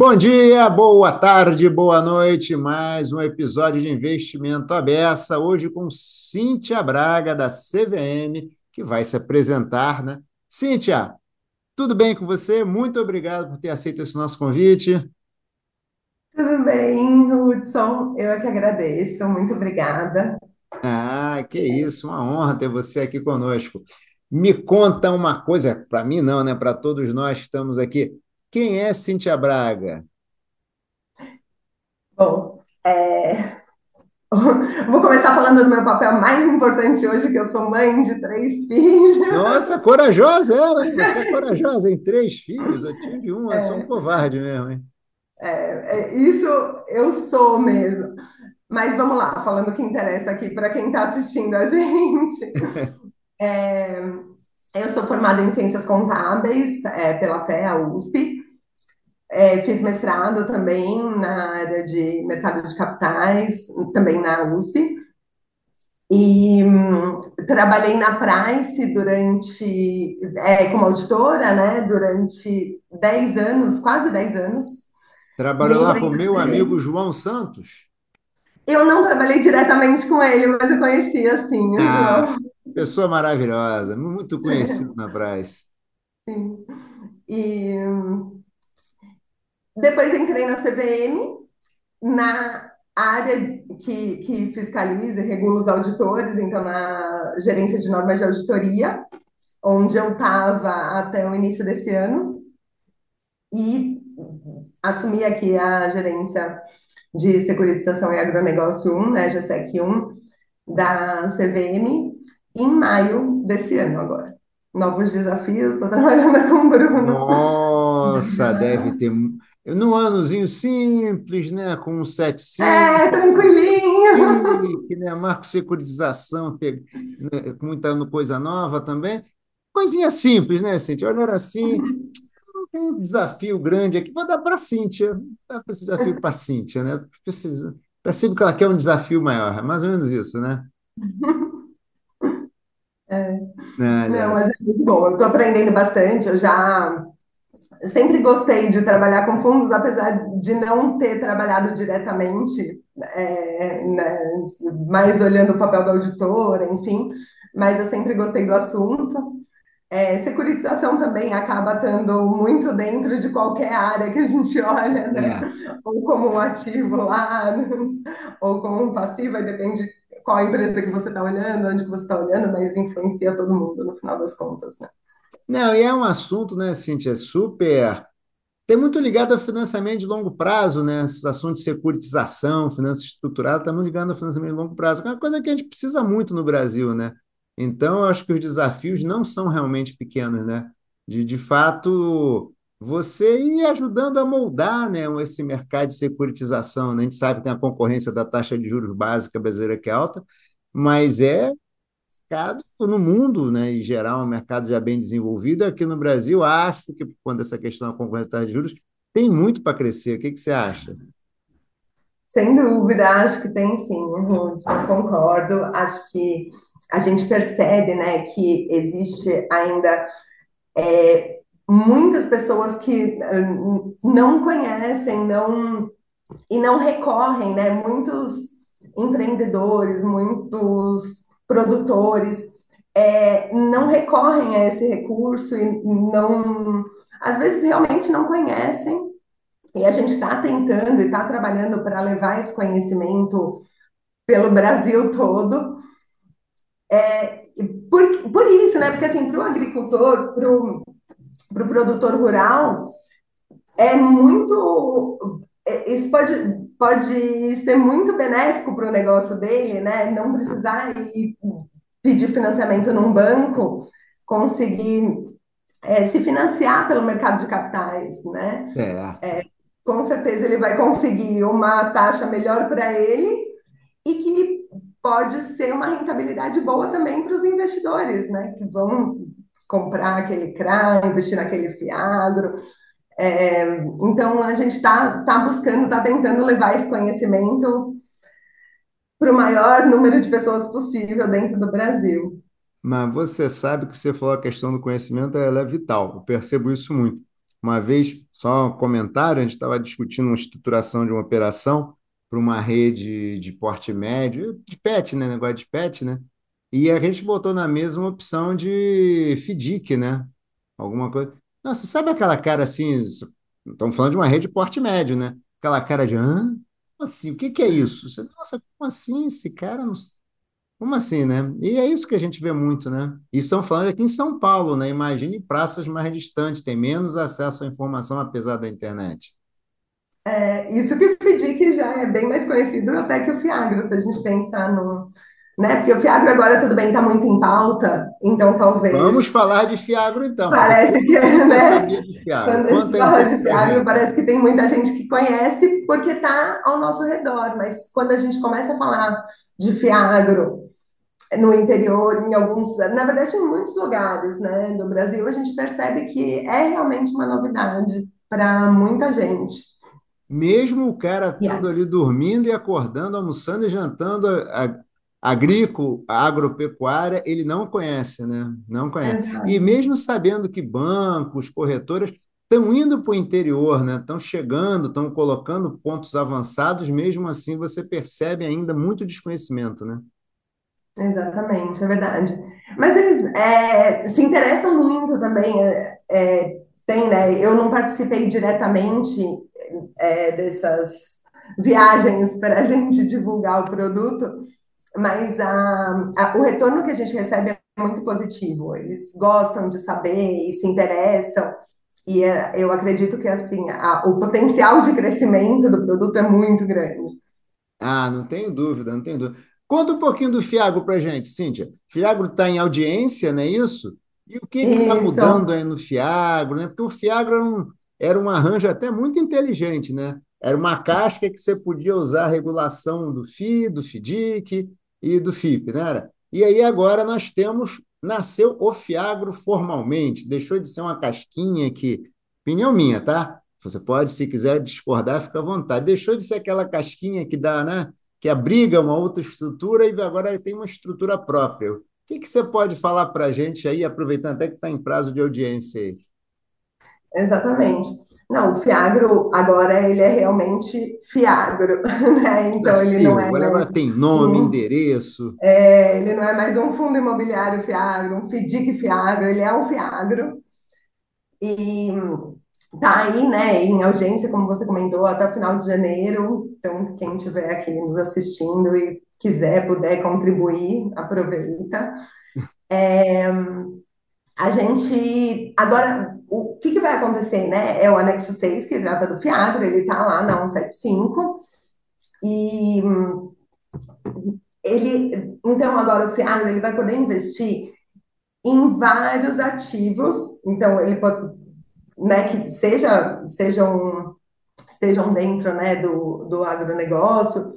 Bom dia, boa tarde, boa noite. Mais um episódio de Investimento Abessa, hoje com Cíntia Braga, da CVM, que vai se apresentar, né? Cíntia, tudo bem com você? Muito obrigado por ter aceito esse nosso convite. Tudo bem, Hudson? Eu é que agradeço, muito obrigada. Ah, que isso, uma honra ter você aqui conosco. Me conta uma coisa, para mim não, né? Para todos nós que estamos aqui. Quem é Cíntia Braga? Bom, é, vou começar falando do meu papel mais importante hoje, que eu sou mãe de três filhos. Nossa, corajosa ela? Você é corajosa, em três filhos. Eu tive um, eu sou um covarde mesmo, hein? É, é, isso eu sou mesmo. Mas vamos lá, falando o que interessa aqui para quem está assistindo a gente. É, eu sou formada em Ciências Contábeis é, pela FEA, USP. É, fiz mestrado também na área de mercado de capitais, também na USP. E hum, trabalhei na Price durante, é, como auditora, né, durante 10 anos, quase 10 anos. Trabalhou lá com o meu amigo. João Santos. Eu não trabalhei diretamente com ele, mas eu conhecia, assim, Ah, João. pessoa maravilhosa, muito conhecido na Brás. Sim. E hum, depois entrei na CVM, na área que, que fiscaliza e regula os auditores, então na gerência de normas de auditoria, onde eu estava até o início desse ano, e assumi aqui a gerência de Securitização e Agronegócio 1, né, GSEC 1, da CVM, em maio desse ano agora. Novos desafios, estou trabalhando com o Bruno. Nossa, deve ter. Num anozinho simples, né? Com um É, 75, tranquilinho. chique, né? Marco Securitização, né, com muita coisa nova também. Coisinha simples, né, Cíntia? Olha, era assim, tem um desafio grande aqui. Vou dar para a Cíntia. Vou dar esse desafio para a Cíntia, né? Precisa, percebo que ela quer um desafio maior. É mais ou menos isso, né? É, Né, não, mas é muito bom. Eu estou aprendendo bastante. Eu já sempre gostei de trabalhar com fundos, apesar de não ter trabalhado diretamente, é, né, mais olhando o papel da auditora, enfim, mas eu sempre gostei do assunto. É, securitização também acaba estando muito dentro de qualquer área que a gente olha, né? É. Ou como um ativo lá, ou como um passivo, aí depende qual empresa que você está olhando, onde você está olhando, mas influencia todo mundo no final das contas, né? Não, e é um assunto, né, Cíntia, super. Tem muito ligado ao financiamento de longo prazo, né? Esses assuntos de securitização, finanças estruturadas, está muito ligado ao financiamento de longo prazo, que é uma coisa que a gente precisa muito no Brasil, né? Então, eu acho que os desafios não são realmente pequenos, né? De, de fato, você ir ajudando a moldar, né, esse mercado de securitização, né? A gente sabe que tem a concorrência da taxa de juros básica brasileira que é alta, mas é mercado no mundo, né, em geral, um mercado já bem desenvolvido. Aqui no Brasil, acho que, quando essa questão da concorrência de juros, tem muito para crescer. O que que você acha? Sem dúvida, acho que tem sim, Hudson, concordo. Acho que a gente percebe, né, que existe ainda é, muitas pessoas que hum, não conhecem, não e não recorrem, né? Muitos empreendedores, muitos produtores é, não recorrem a esse recurso e não, às vezes realmente não conhecem. E a gente está tentando e está trabalhando para levar esse conhecimento pelo Brasil todo. Por, por isso, né? Porque assim, para o agricultor, para o pro produtor rural, é muito. é, Isso pode, pode ser muito benéfico para o negócio dele, né? Não precisar ir pedir financiamento num banco, conseguir é, se financiar pelo mercado de capitais, né? É, Com certeza ele vai conseguir uma taxa melhor para ele e que pode ser uma rentabilidade boa também para os investidores, né? Que vão comprar aquele CRA, investir naquele FIAGRO. É, então, a gente está tá buscando, está tentando levar esse conhecimento para o maior número de pessoas possível dentro do Brasil. mas você sabe que você falou a questão do conhecimento, ela é vital. Eu percebo isso muito. Uma vez, só um comentário, a gente estava discutindo uma estruturação de uma operação para uma rede de porte médio, de PET, né? Negócio de PET, né? E a gente botou na mesma opção de FDIC, né? Alguma coisa. Nossa, sabe aquela cara assim? Estamos falando de uma rede de porte médio, né? Aquela cara de, hã? Como assim? O que que é isso? Você, Nossa, como assim? Esse cara não. Como assim, né? E é isso que a gente vê muito, né? E estão falando aqui em São Paulo, né? Imagine praças mais distantes, tem menos acesso à informação apesar da internet. É, isso que o FDIC já é bem mais conhecido até que o Fiagro, se a gente pensar no, né? Porque o Fiagro agora, tudo bem, está muito em pauta, então Vamos talvez falar de Fiagro então, parece todo que, né? saber de Fiagro. Quando a gente fala de Fiagro, parece que tem muita gente que conhece porque está ao nosso redor, mas quando a gente começa a falar de Fiagro no interior, em alguns, na verdade, em muitos lugares, né, do Brasil, a gente percebe que é realmente uma novidade para muita gente. Mesmo o cara E estando aí, ali dormindo e acordando, almoçando e jantando a, a, agrícola, agropecuária, ele não conhece, né? Não conhece. E exato. mesmo sabendo que bancos, corretoras estão indo para o interior, né? Estão chegando, estão colocando pontos avançados, mesmo assim você percebe ainda muito desconhecimento, né? Exatamente, é verdade. Mas eles é, se interessam muito também. é, é, tem, né? Eu não participei diretamente é, dessas viagens para a gente divulgar o produto, mas a, a- o retorno que a gente recebe é muito positivo. Eles gostam de saber e se interessam. E é, eu acredito que assim a- o potencial de crescimento do produto é muito grande. Ah, não tenho dúvida, não tenho dúvida. Conta um pouquinho do Fiagro para gente, Cíntia. Fiagro está em audiência, não é isso? E o que está mudando aí no Fiagro, né? Porque o Fiagro era um, era um arranjo até muito inteligente, né? Era uma casca que você podia usar a regulação do FI, do FDIC e do FIP, né? E aí agora nós temos, nasceu o Fiagro formalmente, deixou de ser uma casquinha que, opinião minha, tá? Você pode, se quiser discordar, fica à vontade. Deixou de ser aquela casquinha que dá, né? que abriga uma outra estrutura e agora tem uma estrutura própria. O que que você pode falar para a gente aí, aproveitando até que está em prazo de audiência aí? exatamente. Não, o Fiagro agora ele é realmente Fiagro, né? Então ele não Nasceu, é agora, mais tem nome, um, endereço. é, ele não é mais um fundo imobiliário Fiagro, um FDIC Fiagro, ele é um Fiagro e tá aí, né, em audiência, como você comentou, até o final de janeiro. Então, quem estiver aqui nos assistindo e quiser, puder contribuir, aproveita. A gente, agora, o que que vai acontecer, né? É o anexo 6 que trata do Fiagro, ele tá lá na 175, e ele, então agora o Fiagro, ele vai poder investir em vários ativos, então ele pode, né, que seja, sejam, estejam dentro, né, do, do agronegócio,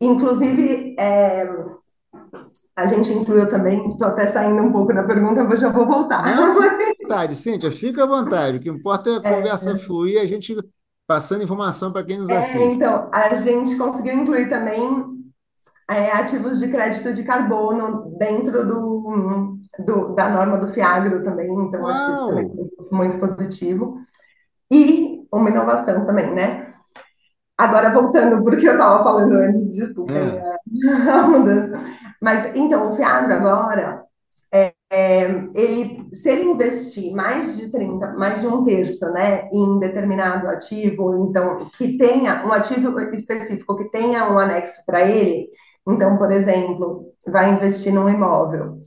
inclusive, é, a gente incluiu também, estou até saindo um pouco da pergunta, mas já vou voltar. Fica à vontade, Cíntia, fica à vontade. O que importa é a conversa fluir, e a gente passando informação para quem nos É, assiste. então, a gente conseguiu incluir também é, ativos de crédito de carbono dentro do, do- da norma do FIAGRO também, então acho que isso Uau! também foi muito positivo. E uma inovação também, né? Agora, voltando porque eu estava falando antes, desculpem É. a mudança. Mas, então, o FIAGRO agora, é, ele, se ele investir mais de 30, mais de um terço, né, em determinado ativo, então, que tenha um ativo específico, que tenha um anexo para ele, então, por exemplo, vai investir num imóvel.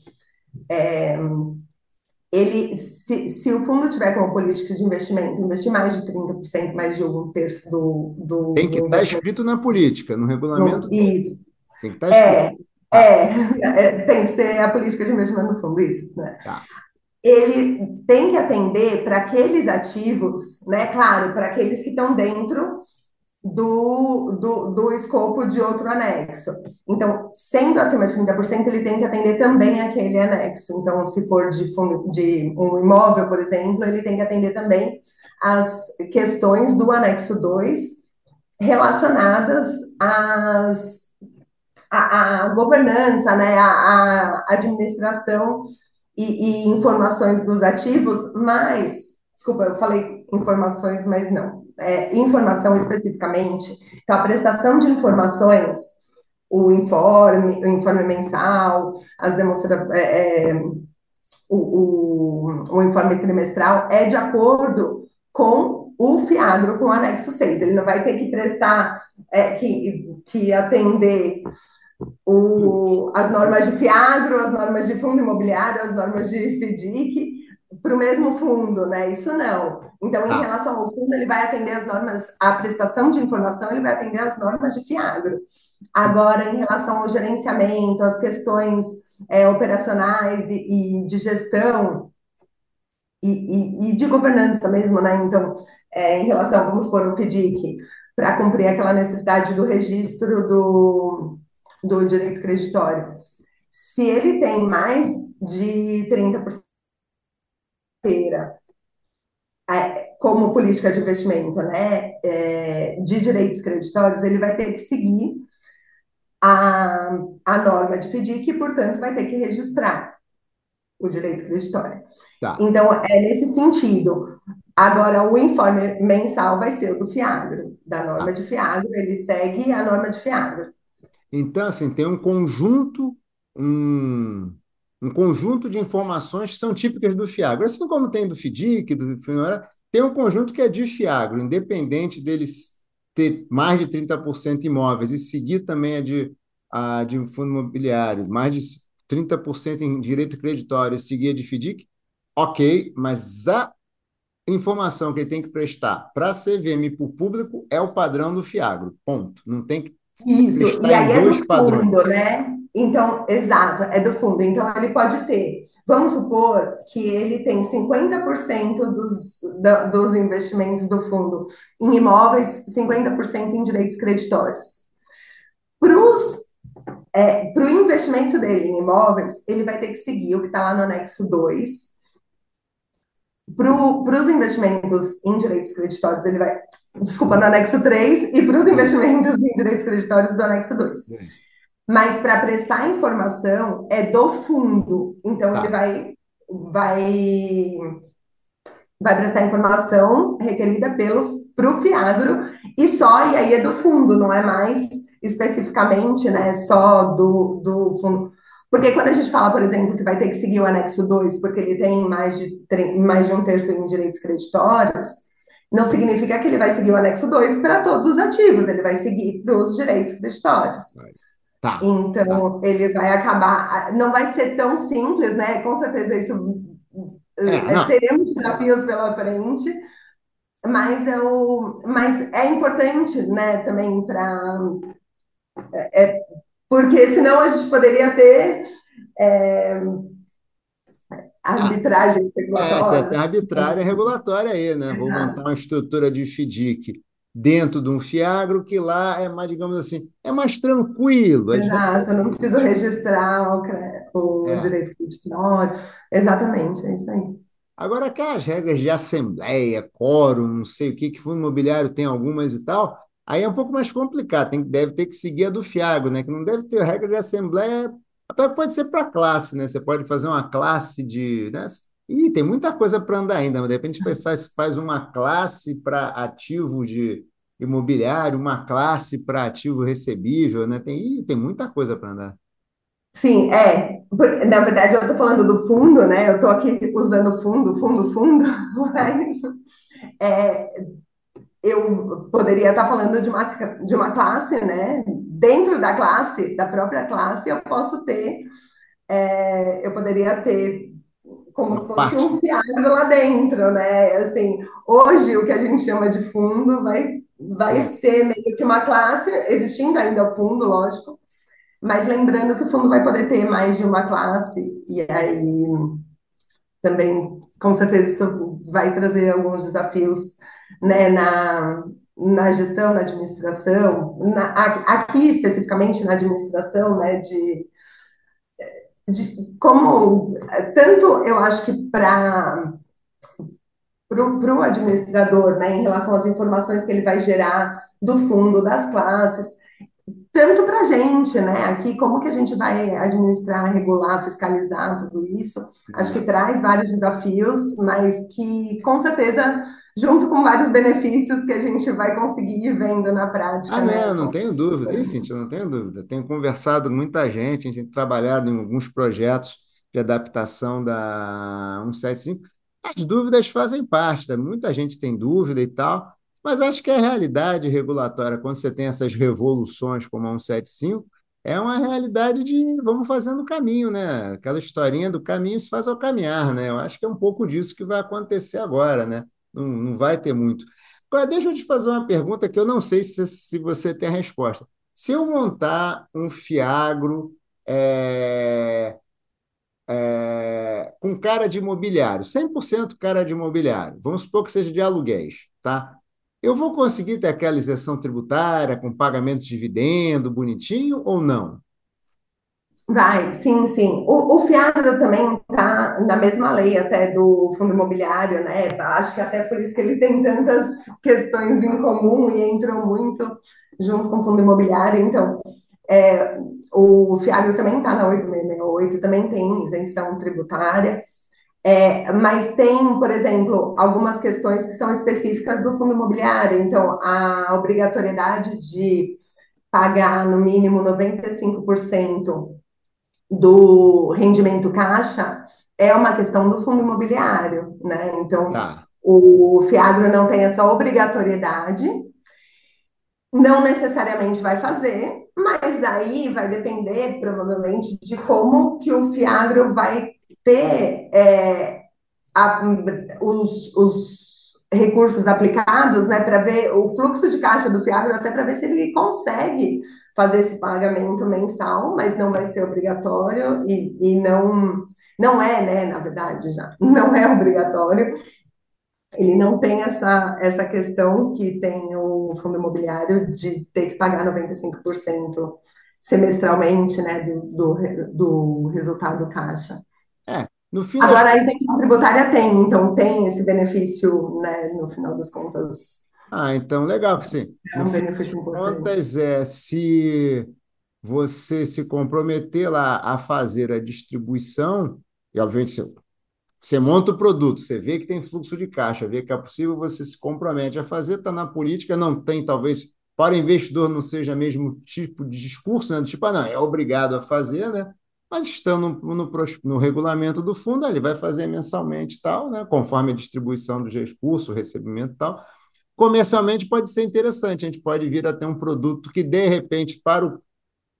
Ele, se, se o fundo tiver como política de investimento, investir mais de 30%, mais de um terço do, do, Tem que estar investimento escrito na política, no regulamento isso, Tem que estar escrito. é, Tá, é, é, tem que ser a política de investimento no fundo, isso, né? tá. ele tem que atender para aqueles ativos, né? Claro, para aqueles que estão dentro do, do, do escopo de outro anexo. Então, sendo acima de 30%, ele tem que atender também aquele anexo. Então, se for de, fundo, de um imóvel, por exemplo, ele tem que atender também as questões do anexo 2 relacionadas às a, a governança, né, a, a administração e, e informações dos ativos, mas, desculpa, eu falei informações, mas não. É, informação especificamente. Então, a prestação de informações, o informe, o informe mensal, as demonstra é, é, o, o, o informe trimestral é de acordo com o FIAGRO, com o anexo 6. Ele não vai ter que prestar, é, que, que atender o, as normas de FIAGRO, as normas de fundo imobiliário, as normas de FDIC, para o mesmo fundo, né? Isso não. Então, em ah. relação ao fundo, ele vai atender as normas, a prestação de informação, ele vai atender as normas de FIAGRO. Agora, em relação ao gerenciamento, as questões é, operacionais e, e, de gestão e, e, e, de governança mesmo, né? Então, é, em relação, vamos pôr um FDIC, para cumprir aquela necessidade do registro do, do direito creditório. Se ele tem mais de 30% é, como política de investimento né, é, de direitos creditórios, ele vai ter que seguir a, a norma de FDIC e, portanto, vai ter que registrar o direito creditório. Tá. Então, é nesse sentido. Agora, o informe mensal vai ser o do FIAGRO, da norma tá. de FIAGRO, ele segue a norma de FIAGRO. Então, assim, tem um conjunto, um, um conjunto de informações que são típicas do FIAGRO. Assim como tem do FDIC, do FINORA, tem um conjunto que é de FIAGRO, independente deles ter mais de 30% imóveis e seguir também a de, a de fundo imobiliário, mais de 30% em direito creditório e seguir a de FDIC, ok, mas a informação que ele tem que prestar para a CVM para o público é o padrão do FIAGRO, ponto. Não tem que Isso, e aí é do fundo, padrões. né? Então, exato, é do fundo. Então, ele pode ter, vamos supor que ele tem 50% dos, da, dos investimentos do fundo em imóveis, 50% em direitos creditórios. Para é, o investimento dele em imóveis, ele vai ter que seguir o que está lá no anexo 2. Para os investimentos em direitos creditórios, ele vai. Desculpa, no anexo 3, e para os investimentos em direitos creditórios do anexo 2 mas para prestar informação é do fundo. Então, tá. ele vai, vai, vai prestar informação requerida pelo para o FIAGRO e só, e aí é do fundo, não é mais especificamente né, só do, do fundo. Porque quando a gente fala, por exemplo, que vai ter que seguir o anexo 2, porque ele tem mais de, mais de um terço em direitos creditórios, não significa que ele vai seguir o anexo 2 para todos os ativos, ele vai seguir para os direitos creditórios. Tá, então, tá. ele vai acabar. Não vai ser tão simples, né? Com certeza isso. É, é teremos desafios pela frente, mas, eu, mas é importante, né, também para. É, é, porque senão a gente poderia ter. É, arbitragem regulatória. É, você tem arbitrária regulatória aí, né? Exato. Vou montar uma estrutura de FDIC dentro de um fiagro, que lá é mais, digamos assim, é mais tranquilo. Exato, eu não preciso registrar o, o é. direito creditório. Exatamente, é isso aí. Agora, aquelas regras de assembleia, quórum, não sei o que, que fundo imobiliário tem algumas e tal, aí é um pouco mais complicado, tem, deve ter que seguir a do Fiagro, né? Que não deve ter regra de assembleia, até pode ser para classe, né? Você pode fazer uma classe de. Né? E tem muita coisa para andar ainda, mas de repente faz, faz uma classe para ativo de imobiliário, uma classe para ativo recebível, né? Tem, tem muita coisa para andar. Sim, é. Na verdade, eu estou falando do fundo, né? Eu estou aqui usando fundo, fundo, fundo, mas é, eu poderia estar falando de uma, de uma classe, né? Dentro da classe, da própria classe, eu posso ter, é, eu poderia ter como se fosse parte. um fiado lá dentro, né? Assim, hoje o que a gente chama de fundo vai, vai ser meio que uma classe, existindo ainda o fundo, lógico, mas lembrando que o fundo vai poder ter mais de uma classe, e aí também, com certeza, isso vai trazer alguns desafios né, na, na gestão, na administração, na, aqui especificamente na administração, né, de de como tanto eu acho que para para o administrador, né, em relação às informações que ele vai gerar do fundo, das classes, tanto para a gente, né, aqui, como que a gente vai administrar, regular, fiscalizar tudo isso, acho que traz vários desafios, mas que, com certeza, junto com vários benefícios que a gente vai conseguir ir vendo na Ah, prática, né? não, não tenho dúvida. Isso, Cintia, não tenho dúvida. Tenho conversado com muita gente, a gente tem trabalhado em alguns projetos de adaptação da 175. As dúvidas fazem parte, tá? muita gente tem dúvida e tal, mas acho que a realidade regulatória, quando você tem essas revoluções como a 175, é uma realidade de vamos fazendo o caminho, né? Aquela historinha do caminho se faz ao caminhar, né? Eu acho que é um pouco disso que vai acontecer agora, né? Não, não vai ter muito. Agora, deixa eu te fazer uma pergunta que eu não sei se, se você tem a resposta. Se eu montar um fiagro é, é, com cara de imobiliário, 100% cara de imobiliário, vamos supor que seja de aluguéis, tá? Eu vou conseguir ter aquela isenção tributária com pagamento de dividendo bonitinho ou não? Vai, sim, sim. O, o fiado também está na mesma lei até do fundo imobiliário, né? Acho que até por isso que ele tem tantas questões em comum e entrou muito junto com o fundo imobiliário. Então, é, o fiado também está na 8668, também tem isenção tributária. É, mas tem, por exemplo, algumas questões que são específicas do fundo imobiliário. Então, a obrigatoriedade de pagar no mínimo 95% do rendimento caixa é uma questão do fundo imobiliário, né? Então, Tá. o Fiagro não tem essa obrigatoriedade, não necessariamente vai fazer, mas aí vai depender, provavelmente, de como que o Fiagro vai ter é, a, os, os, recursos aplicados, né, para ver o fluxo de caixa do Fiagro, até para ver se ele consegue fazer esse pagamento mensal, mas não vai ser obrigatório e, e não, não é, né, na verdade, já, não é obrigatório. Ele não tem essa, essa questão que tem o fundo imobiliário de ter que pagar 95% semestralmente, né, do, do, do resultado caixa. É, no fim das... Agora, a isenção tributária tem, então tem esse benefício, né, no final das contas. Ah, então, legal que sim. É um benefício importante. contas, é, se você se comprometer lá a fazer a distribuição, e obviamente você, você monta o produto, você vê que tem fluxo de caixa, vê que é possível, você se compromete a fazer, está na política, não tem, talvez, para o investidor não seja mesmo tipo de discurso, né? Tipo, ah, não, é obrigado a fazer, né? Mas estando no, no, no regulamento do fundo, ele vai fazer mensalmente e tal, né? Conforme a distribuição dos recursos, recebimento e tal. Comercialmente pode ser interessante, a gente pode vir a ter um produto que, de repente, para o,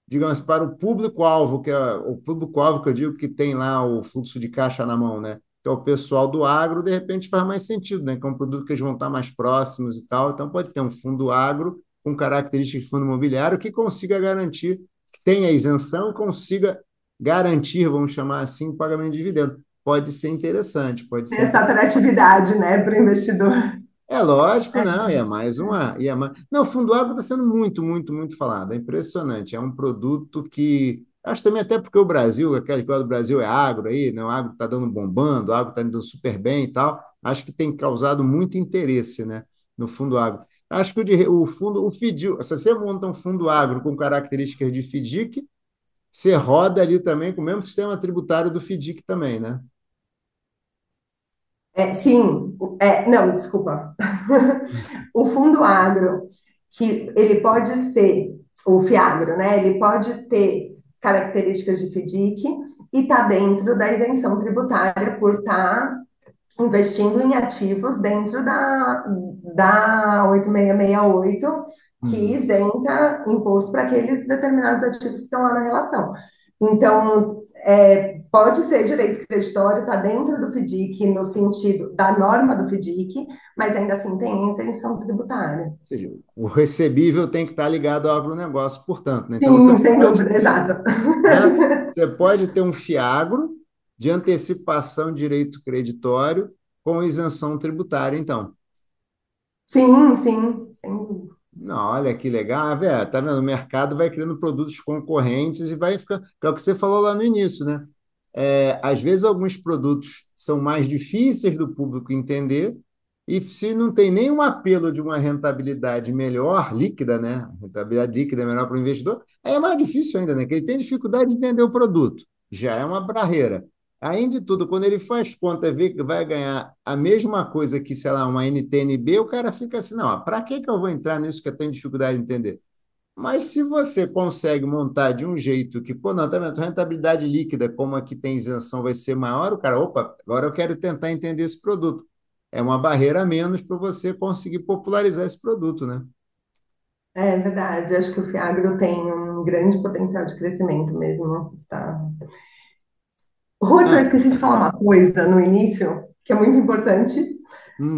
digamos, para o público-alvo, que é o público-alvo que eu digo que tem lá o fluxo de caixa na mão, né? Que é o pessoal do agro, de repente faz mais sentido, né? Que é um produto que eles vão estar mais próximos e tal. Então pode ter um fundo agro com características de fundo imobiliário que consiga garantir, que tenha isenção consiga garantir, vamos chamar assim, o pagamento de dividendo. Pode ser interessante, pode ser. Essa atratividade, né, para o investidor. É lógico, não, e é mais uma. E é mais... Não, o fundo agro está sendo muito, muito, muito falado. É impressionante. É um produto que. Acho também até porque o Brasil, aquela coisa do Brasil é agro aí, né? o agro está dando bombando, o agro está indo super bem e tal. Acho que tem causado muito interesse né, no fundo agro. Acho que o, de, o fundo, o FDIC, se você monta um fundo agro com características de FDIC, você roda ali também com o mesmo sistema tributário do FDIC também, né? É, sim, é, não, desculpa. o fundo agro, que ele pode ser, o FIAGRO, né? Ele pode ter características de FDIC e está dentro da isenção tributária por estar tá investindo em ativos dentro da, da 8668, que uhum. isenta imposto para aqueles determinados ativos que estão lá na relação. Então, é, pode ser direito creditório, está dentro do FDIC, no sentido da norma do FDIC, mas ainda assim tem intenção tributária. O recebível tem que estar tá ligado ao agronegócio, portanto. Né? Então, Sim, sem pode, dúvida, exato. Né? Você pode ter um fiagro de antecipação de direito creditório com isenção tributária, então. Sim, sim, sem dúvida. Não, olha que legal, velho. Tá vendo? O mercado vai criando produtos concorrentes e vai ficar. É o que você falou lá no início, né? É, às vezes alguns produtos são mais difíceis do público entender, e se não tem nenhum apelo de uma rentabilidade melhor, líquida, né? Rentabilidade líquida é melhor para o investidor, aí é mais difícil ainda, né? Que ele tem dificuldade de entender o produto. Já é uma barreira. Além de tudo, quando ele faz conta e vê que vai ganhar a mesma coisa que, sei lá, uma NTNB, o cara fica assim, não, para que que eu vou entrar nisso que eu tenho dificuldade de entender? Mas se você consegue montar de um jeito que, pô, não, tá vendo? Rentabilidade líquida, como aqui tem isenção, vai ser maior, o cara, opa, agora eu quero tentar entender esse produto. É uma barreira a menos para você conseguir popularizar esse produto, né? É verdade, acho que o Fiagro tem um grande potencial de crescimento mesmo, tá? Ruth, eu Ah, esqueci de falar uma coisa no início, que é muito importante,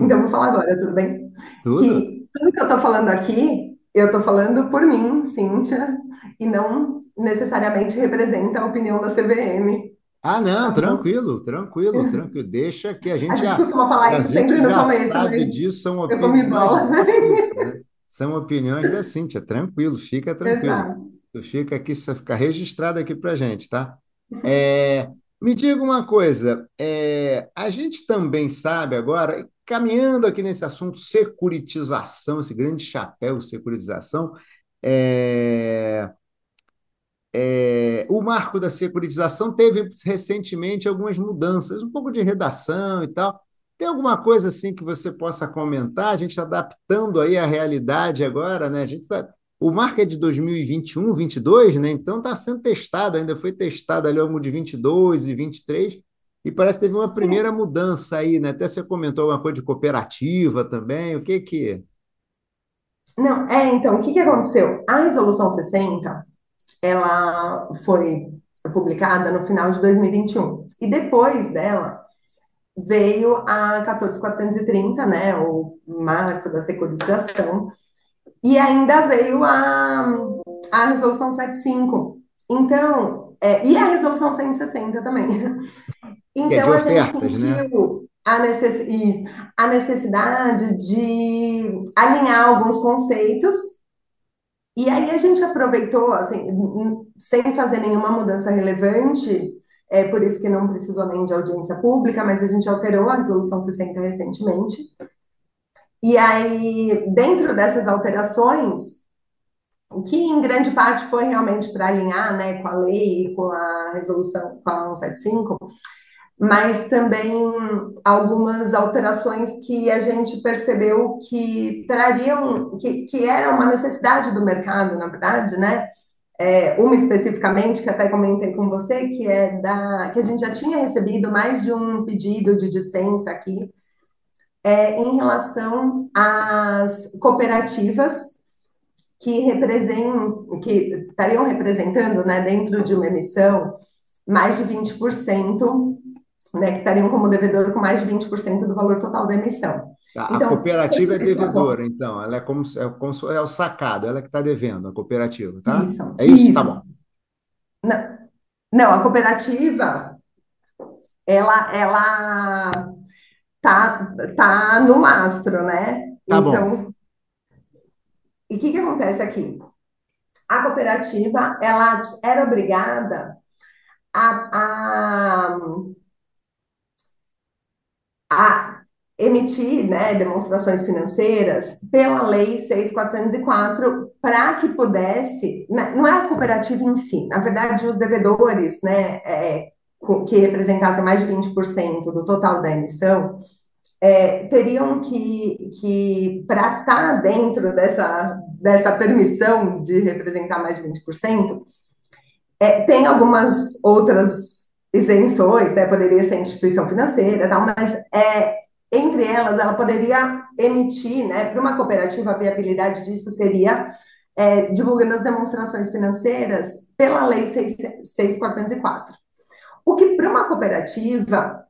então eu hum, vou falar agora, tudo bem? tudo? Que tudo que eu tô falando aqui, eu tô falando por mim, Cíntia, e não necessariamente representa a opinião da CVM, Ah, tá não, bom? tranquilo, tranquilo, tranquilo. Deixa que a A gente gente já, costuma falar a isso sempre gente no começo, sabe disso, são opiniões bola. da Cíntia, né? São opiniões da Cíntia, tranquilo, fica tranquilo. Exato. Fica aqui, fica registrado aqui para gente, tá? É, me diga uma coisa, é, a gente também sabe agora, caminhando aqui nesse assunto securitização, esse grande chapéu securitização, é, é, o marco da securitização teve recentemente algumas mudanças, um pouco de redação e tal. Tem alguma coisa assim que você possa comentar? A gente está adaptando aí a realidade agora, né? A gente tá, o marco é de 2021, 22, né? Então está sendo testado, ainda foi testado ali ao de 22 e 23, e parece que teve uma primeira mudança aí, né? Até você comentou alguma coisa de cooperativa também. O que que Não, é, então, o que que aconteceu? A Resolução 60, ela foi publicada no final de 2021. E vinte e um. E depois dela veio a 14.430, né, o marco da securitização, e ainda veio a, a Resolução 75. Então, é, e a Resolução 160 também. é Então, a gente ofertas, né? sentiu a, necess, a necessidade de alinhar alguns conceitos E aí a gente aproveitou, assim, sem fazer nenhuma mudança relevante, é por isso que não precisou nem de audiência pública, mas a gente alterou a resolução 60 recentemente. E aí, dentro dessas alterações, que em grande parte foi realmente para alinhar, né, com a lei e com a resolução, com a 175, mas também algumas alterações que a gente percebeu que trariam, que, que era uma necessidade do mercado, na verdade, né? É, uma especificamente, que até comentei com você, que é da que a gente já tinha recebido mais de um pedido de dispensa aqui, é, em relação às cooperativas que representam, que estariam representando, né, dentro de uma emissão, mais de 20% né, que estariam como devedor com mais de 20% do valor total da emissão. A, a Então, cooperativa é devedora, então. Ela é como, se- é como é o sacado, ela que está devendo, a cooperativa, tá? isso, É isso? Tá isso. bom. Não, não, a cooperativa, ela, ela tá, tá no lastro, né? Tá bom. Então, e o que que acontece aqui? A cooperativa, ela era obrigada a, a a emitir, né, demonstrações financeiras pela Lei 6.404 para que pudesse, né, não é a cooperativa em si, na verdade, os devedores, né, é, que representassem mais de 20% do total da emissão, é, teriam que, que para estar dentro dessa, dessa permissão de representar mais de 20%, é, tem algumas outras isenções, né? Poderia ser instituição financeira, tal, mas é, entre elas, ela poderia emitir, né? Para uma cooperativa, a viabilidade disso seria é, divulgando as demonstrações financeiras pela Lei 6.404. O que para uma cooperativa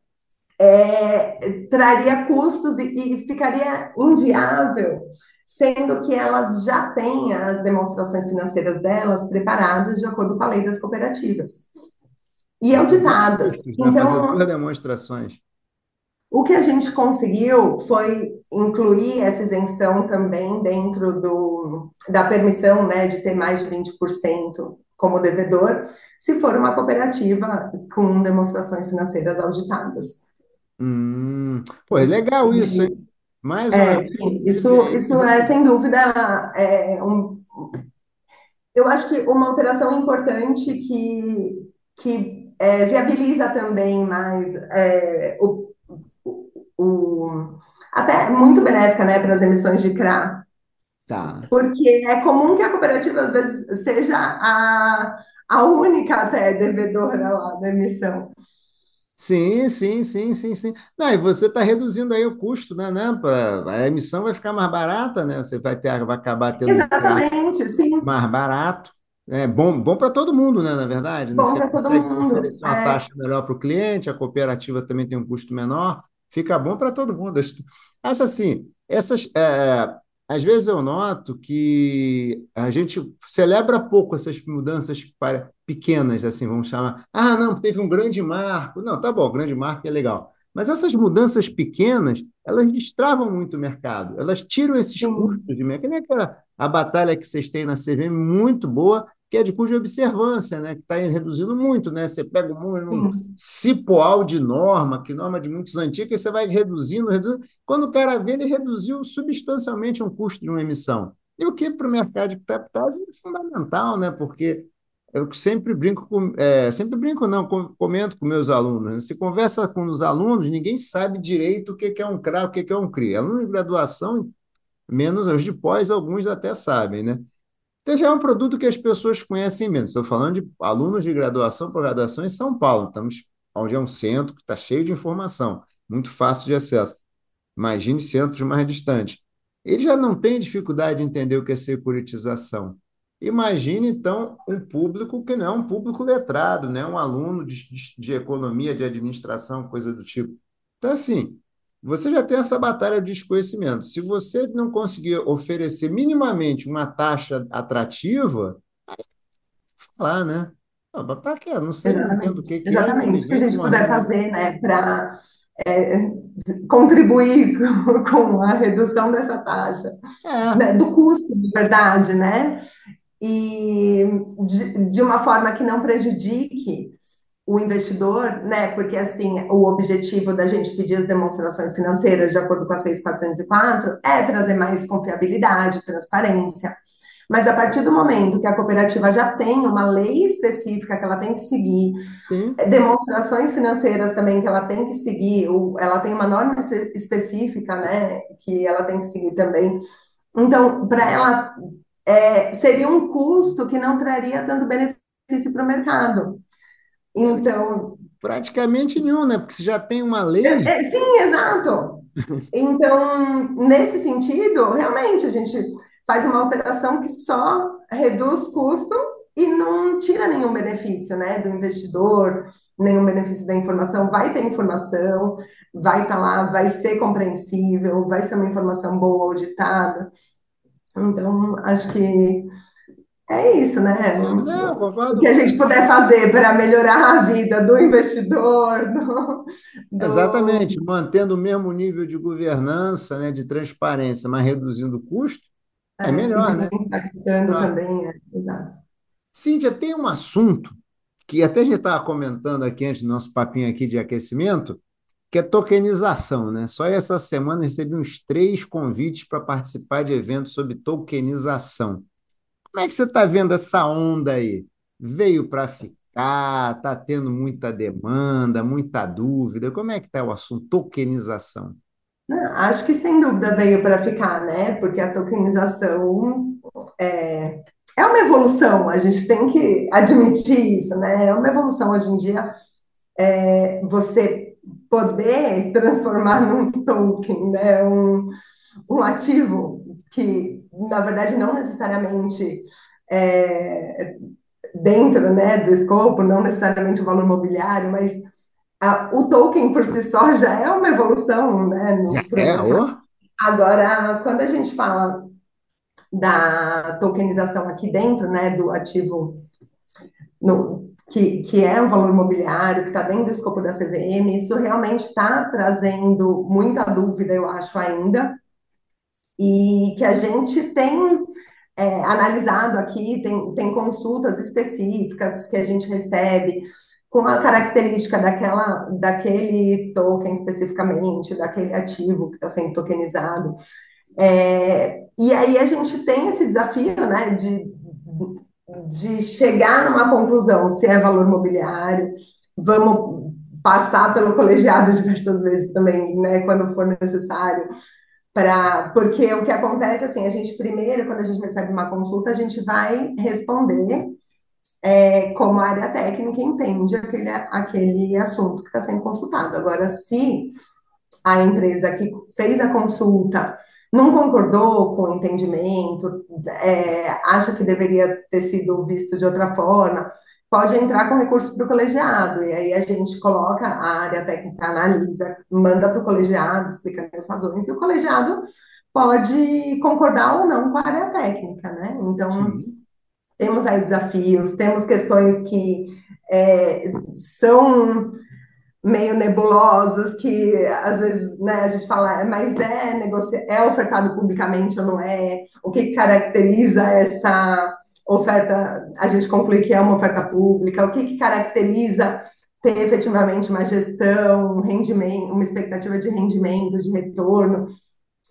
é, traria custos e, e ficaria inviável sendo que elas já têm as demonstrações financeiras delas preparadas de acordo com a lei das cooperativas e auditadas. né? Fazer duas Então, demonstrações. o que a gente conseguiu foi incluir essa isenção também dentro do, da permissão né, de ter mais de 20% como devedor, se for uma cooperativa com demonstrações financeiras auditadas. Hum, pô, é legal isso, hein? Mais É, sim, isso, isso é sem dúvida é, um, Eu acho que uma alteração importante que, que é, viabiliza também mais é, o, o, até muito benéfica né, para as emissões de CRA, Tá. porque é comum que a cooperativa às vezes seja a, a única até devedora lá da emissão. Sim, sim, sim, sim, sim. Não, e você está reduzindo aí o custo, né, né? pra- a emissão vai ficar mais barata, né? Você vai ter, vai acabar tendo um Exatamente, sim, mais barato. É bom, bom para todo mundo, né? Na verdade, né? bom para todo mundo. oferecer uma É, taxa melhor para o cliente, a cooperativa também tem um custo menor, fica bom para todo mundo. Acho acho assim, essas, é, às vezes eu noto que a gente celebra pouco essas mudanças para- pequenas, assim, vamos chamar. Ah, não, teve um grande marco. Não, tá bom, grande marco é legal. Mas essas mudanças pequenas, elas destravam muito o mercado, elas tiram esses custos de mercado. Que nem aquela a batalha que vocês têm na CVM, muito boa, que é de custo de observância, né? que está reduzindo muito. Né? Você pega um, um cipoal de norma, que norma de muitos antigos, e você vai reduzindo, reduzindo. Quando o cara vê, ele reduziu substancialmente um custo de uma emissão. E o que para o mercado de capitais é fundamental, né? porque eu sempre brinco com, é, sempre brinco não, com- comento com meus alunos. né? Se conversa com os alunos, ninguém sabe direito o que é um CRA, o que é um CRI. Aluno de graduação, menos os de pós, alguns até sabem, né? Então já é um produto que as pessoas conhecem menos. Estou falando de alunos de graduação por graduação em São Paulo. Estamos onde é um centro que está cheio de informação, muito fácil de acesso. Imagine centros mais distantes. Ele já não tem dificuldade de entender o que é securitização. Imagine, então, um público que não é um público letrado, né? um aluno de, de, de economia, de administração, coisa do tipo. Então, assim, você já tem essa batalha de desconhecimento. Se você não conseguir oferecer minimamente uma taxa atrativa, falar, né? Para quê? Não sei, entendo o exatamente, que que é, exatamente. O que a gente puder fazer, né, para contribuir com, com a redução dessa taxa, É, né, do custo, de verdade, né? E de, de uma forma que não prejudique o investidor, né? Porque assim, o objetivo da gente pedir as demonstrações financeiras de acordo com a 6.404 é trazer mais confiabilidade, transparência. Mas a partir do momento que a cooperativa já tem uma lei específica que ela tem que seguir, sim. demonstrações financeiras também que ela tem que seguir, ela tem uma norma específica, né, que ela tem que seguir também. Então, para ela, é, seria um custo que não traria tanto benefício para o mercado. Então, Praticamente nenhum, né? Porque você já tem uma lei. é, é, sim, exato. Então, nesse sentido, realmente, a gente faz uma alteração que só reduz custo e não tira nenhum benefício, né, do investidor, nenhum benefício da informação. Vai ter informação, vai estar lá, vai ser compreensível, vai ser uma informação boa, auditada. Então, acho que é isso, né? Não, O que a gente puder fazer para melhorar a vida do investidor, do, do Exatamente, mantendo o mesmo nível de governança, né, de transparência, mas reduzindo o custo, é é, melhor, né? impactando Melhor. também, é, exato. Cíntia, tem um assunto que até a gente estava comentando aqui antes do nosso papinho aqui de aquecimento, que é tokenização, né? Só essa semana recebi uns três convites para participar de eventos sobre tokenização. Como é que você está vendo essa onda aí? Veio para ficar, está tendo muita demanda, muita dúvida. Como é que está o assunto tokenização? Não, Acho que sem dúvida veio para ficar, né? Porque a tokenização é, é uma evolução, a gente tem que admitir isso, né? É uma evolução hoje em dia, é, você poder transformar num token, né? Um, um ativo que, na verdade, não necessariamente é, dentro, né, do escopo, não necessariamente o valor mobiliário, mas a- o token por si só já é uma evolução, né, É? Agora, quando a gente fala da tokenização aqui dentro, né, do ativo no- que, que é um valor mobiliário, que está dentro do escopo da CVM, isso realmente está trazendo muita dúvida, eu acho, ainda, e que a gente tem é, analisado aqui, tem, tem consultas específicas que a gente recebe com a característica daquela, daquele token especificamente, daquele ativo que está sendo tokenizado. É, e aí a gente tem esse desafio, né, de, de chegar numa conclusão se é valor mobiliário, vamos passar pelo colegiado diversas vezes também, né, quando for necessário. Pra, porque o que acontece assim, a gente primeiro, quando a gente recebe uma consulta, a gente vai responder é, como a área técnica entende aquele, aquele assunto que está sendo consultado. Agora, se a empresa que fez a consulta não concordou com o entendimento, é, acha que deveria ter sido visto de outra forma, pode entrar com recurso para o colegiado, e aí a gente coloca a área técnica, analisa, manda para o colegiado, explicando as razões, e o colegiado pode concordar ou não com a área técnica, né? Então, Sim. temos aí desafios, temos questões que é, são meio nebulosas, que às vezes né, a gente fala, mas é, negocia é ofertado publicamente ou não é? O que caracteriza essa oferta, a gente conclui que é uma oferta pública? O que, que caracteriza ter efetivamente uma gestão, um rendimento, uma expectativa de rendimento, de retorno?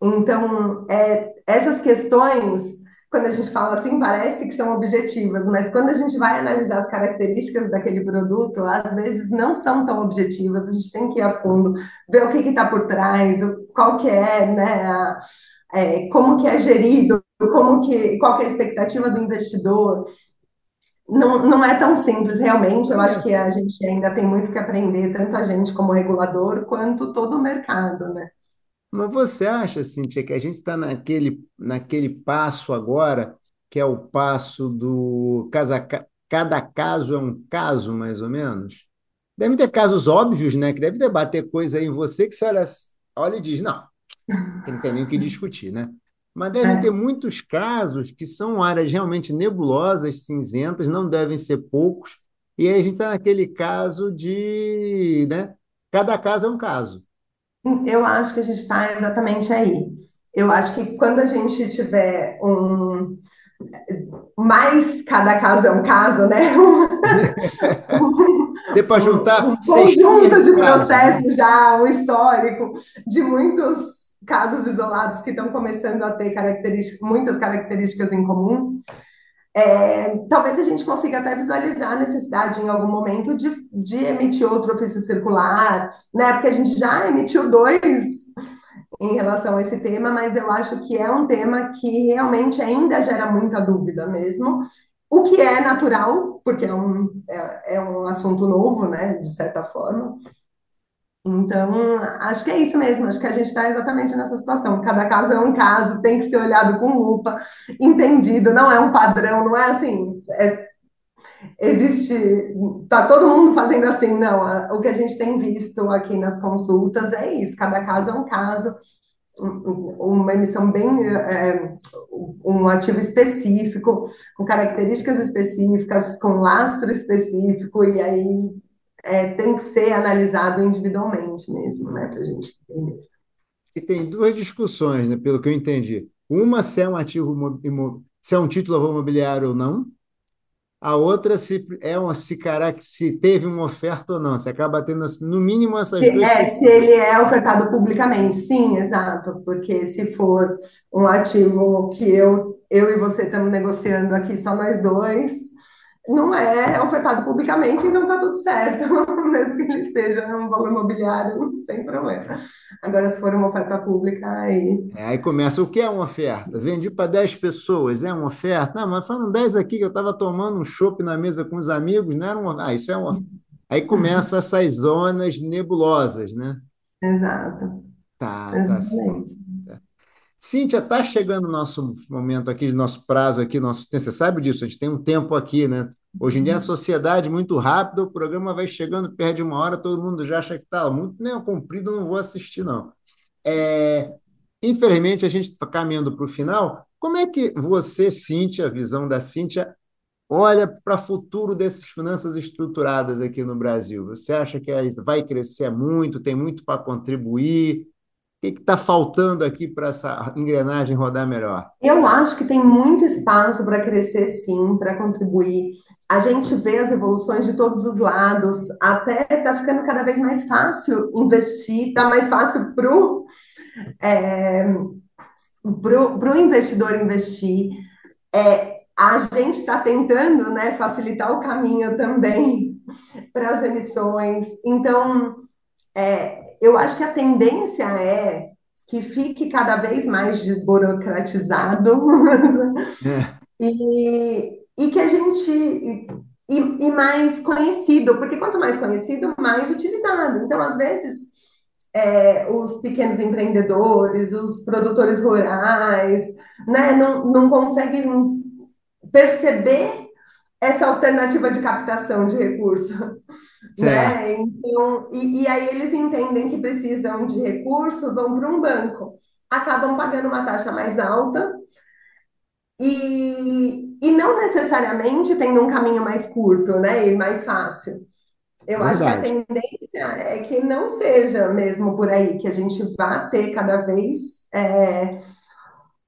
Então, é, essas questões quando a gente fala assim, parece que são objetivas, mas quando a gente vai analisar as características daquele produto, às vezes não são tão objetivas, a gente tem que ir a fundo, ver o que está por trás, qual que é, né, a, é, como que é gerido, como que, qual que é a expectativa do investidor. Não, não é tão simples, realmente. Eu acho que a gente ainda tem muito que aprender, tanto a gente como regulador, quanto todo o mercado, né? Mas você acha, Cintia, que a gente está naquele, naquele passo agora, que é o passo do casa, cada caso é um caso, mais ou menos? Deve ter casos óbvios, né? Que deve debater coisa aí em você que você olha, olha e diz, não, não tem nem o que discutir, né? Mas devem é. ter muitos casos que são áreas realmente nebulosas, cinzentas, não devem ser poucos, e aí a gente está naquele caso de, né? Cada caso é um caso. Eu acho que a gente está exatamente aí. Eu acho que quando a gente tiver um. Mais cada caso é um caso, né? Para juntar um conjunto de processos já, um histórico de muitos casos isolados que estão começando a ter características, muitas características em comum. É, talvez a gente consiga até visualizar a necessidade em algum momento de, de emitir outro ofício circular, né? Porque a gente já emitiu dois em relação a esse tema, mas eu acho que é um tema que realmente ainda gera muita dúvida mesmo, o que é natural, porque é um, é, é um assunto novo, né, de certa forma, então, acho que é isso mesmo, acho que a gente está exatamente nessa situação. Cada caso é um caso, tem que ser olhado com lupa, entendido, não é um padrão, não é assim. É, existe. Está todo mundo fazendo assim, não. o que a gente tem visto aqui nas consultas é isso: cada caso é um caso, uma emissão bem. É, um ativo específico, com características específicas, com lastro específico, e aí é, tem que ser analisado individualmente mesmo, né, para a gente entender. E tem duas discussões, né, pelo que eu entendi. Uma se é um ativo se é um título imobiliário ou não. A outra se é uma se, se teve uma oferta ou não. Você acaba tendo no mínimo essas se, duas. É, se ele é ofertado publicamente, sim, exato. Porque se for um ativo que eu, eu e você estamos negociando aqui só nós dois, não é ofertado publicamente, então está tudo certo, mesmo que ele seja um valor imobiliário, não tem problema. Agora, se for uma oferta pública, aí. É, aí começa o que é uma oferta? Vendi para 10 pessoas, é uma oferta? Não, mas foram 10 aqui que eu estava tomando um chopp na mesa com os amigos, não era uma. Ah, isso é uma. Aí começa essas zonas nebulosas, né? Exato. Tá, tá Exatamente. tá. Cíntia, está chegando o nosso momento aqui, nosso prazo aqui, nosso, você sabe disso, a gente tem um tempo aqui, né? Hoje em dia a sociedade muito rápida, o programa vai chegando, perde uma hora, todo mundo já acha que está muito nem comprido, não vou assistir, não. É, infelizmente, a gente está caminhando para o final. Como é que você, Cíntia, a visão da Cíntia, olha para o futuro dessas finanças estruturadas aqui no Brasil? Você acha que vai crescer muito, tem muito para contribuir? Que está faltando aqui para essa engrenagem rodar melhor? Eu acho que tem muito espaço para crescer, sim, para contribuir. A gente vê as evoluções de todos os lados, até está ficando cada vez mais fácil investir, está mais fácil para o é, pro, pro investidor investir. É, a gente está tentando né, facilitar o caminho também para as emissões. Então, é, eu acho que a tendência é que fique cada vez mais desburocratizado é. e, e que a gente e, e, mais conhecido, porque quanto mais conhecido, mais utilizado. Então, às vezes, é, os pequenos empreendedores, os produtores rurais, né, não, não conseguem perceber essa alternativa de captação de recurso. Né? Então, e, e aí eles entendem que precisam de recurso, vão para um banco, acabam pagando uma taxa mais alta e, e não necessariamente tendo um caminho mais curto, né, e mais fácil. Eu Verdade. acho que a tendência é que não seja mesmo por aí, que a gente vá ter cada vez é,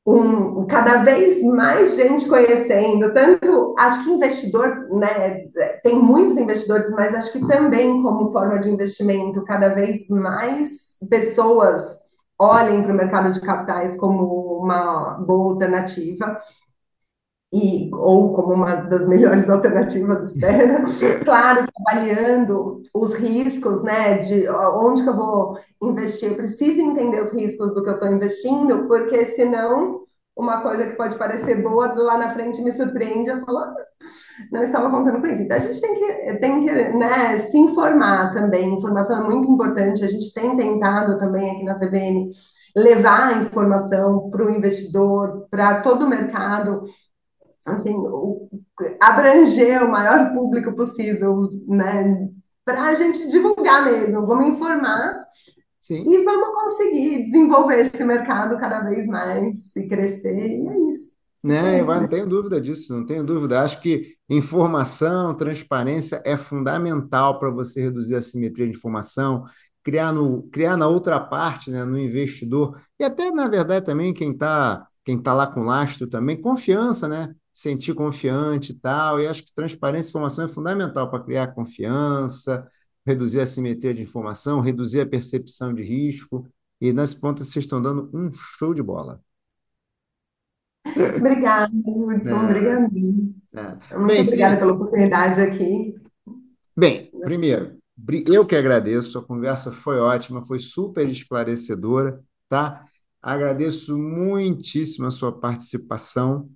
um, cada vez mais gente conhecendo, tanto acho que investidor, né, tem muitos investidores, mas acho que também como forma de investimento, cada vez mais pessoas olhem para o mercado de capitais como uma boa alternativa e, ou como uma das melhores alternativas, espero. claro, avaliando os riscos, né, de onde que eu vou investir. Eu preciso entender os riscos do que eu estou investindo, porque senão uma coisa que pode parecer boa lá na frente me surpreende, eu falo, ah, não estava contando com isso. Então a gente tem que, tem que né, se informar também, informação é muito importante, a gente tem tentado também aqui na CBN levar a informação para o investidor, para todo o mercado, assim, abranger o maior público possível, né? Para a gente divulgar mesmo, vamos informar Sim. e vamos conseguir desenvolver esse mercado cada vez mais e crescer, e é isso. Né, é isso, não né? tenho dúvida disso, não tenho dúvida. Acho que informação, transparência é fundamental para você reduzir a simetria de informação, criar, no, criar na outra parte, né, no investidor, e até, na verdade, também quem está quem tá lá com lastro também, confiança, né? Sentir confiante e tal. E acho que transparência e informação é fundamental para criar confiança, reduzir a simetria de informação, reduzir a percepção de risco. E nesse ponto vocês estão dando um show de bola. Obrigada, muito é. obrigada. É. Muito Bem, obrigada sim. pela oportunidade aqui. Bem, primeiro, eu que agradeço, a conversa foi ótima, foi super esclarecedora, tá? Agradeço muitíssimo a sua participação.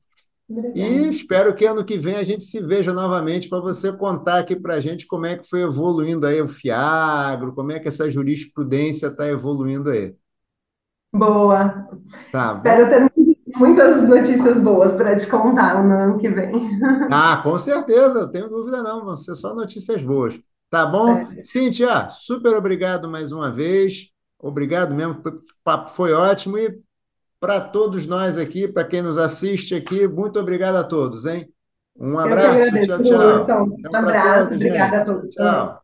Obrigada. E espero que ano que vem a gente se veja novamente para você contar aqui para a gente como é que foi evoluindo aí o Fiagro, como é que essa jurisprudência está evoluindo aí. Boa. Tá, espero bom. ter muitas notícias boas para te contar no ano que vem. Ah, com certeza, não tenho dúvida não, vão ser só notícias boas. Tá bom? Cíntia, super obrigado mais uma vez. Obrigado mesmo, o papo foi ótimo e para todos nós aqui, para quem nos assiste aqui. Muito obrigado a todos, hein? Um abraço, tchau, tchau. Um abraço, obrigada a todos. Tchau.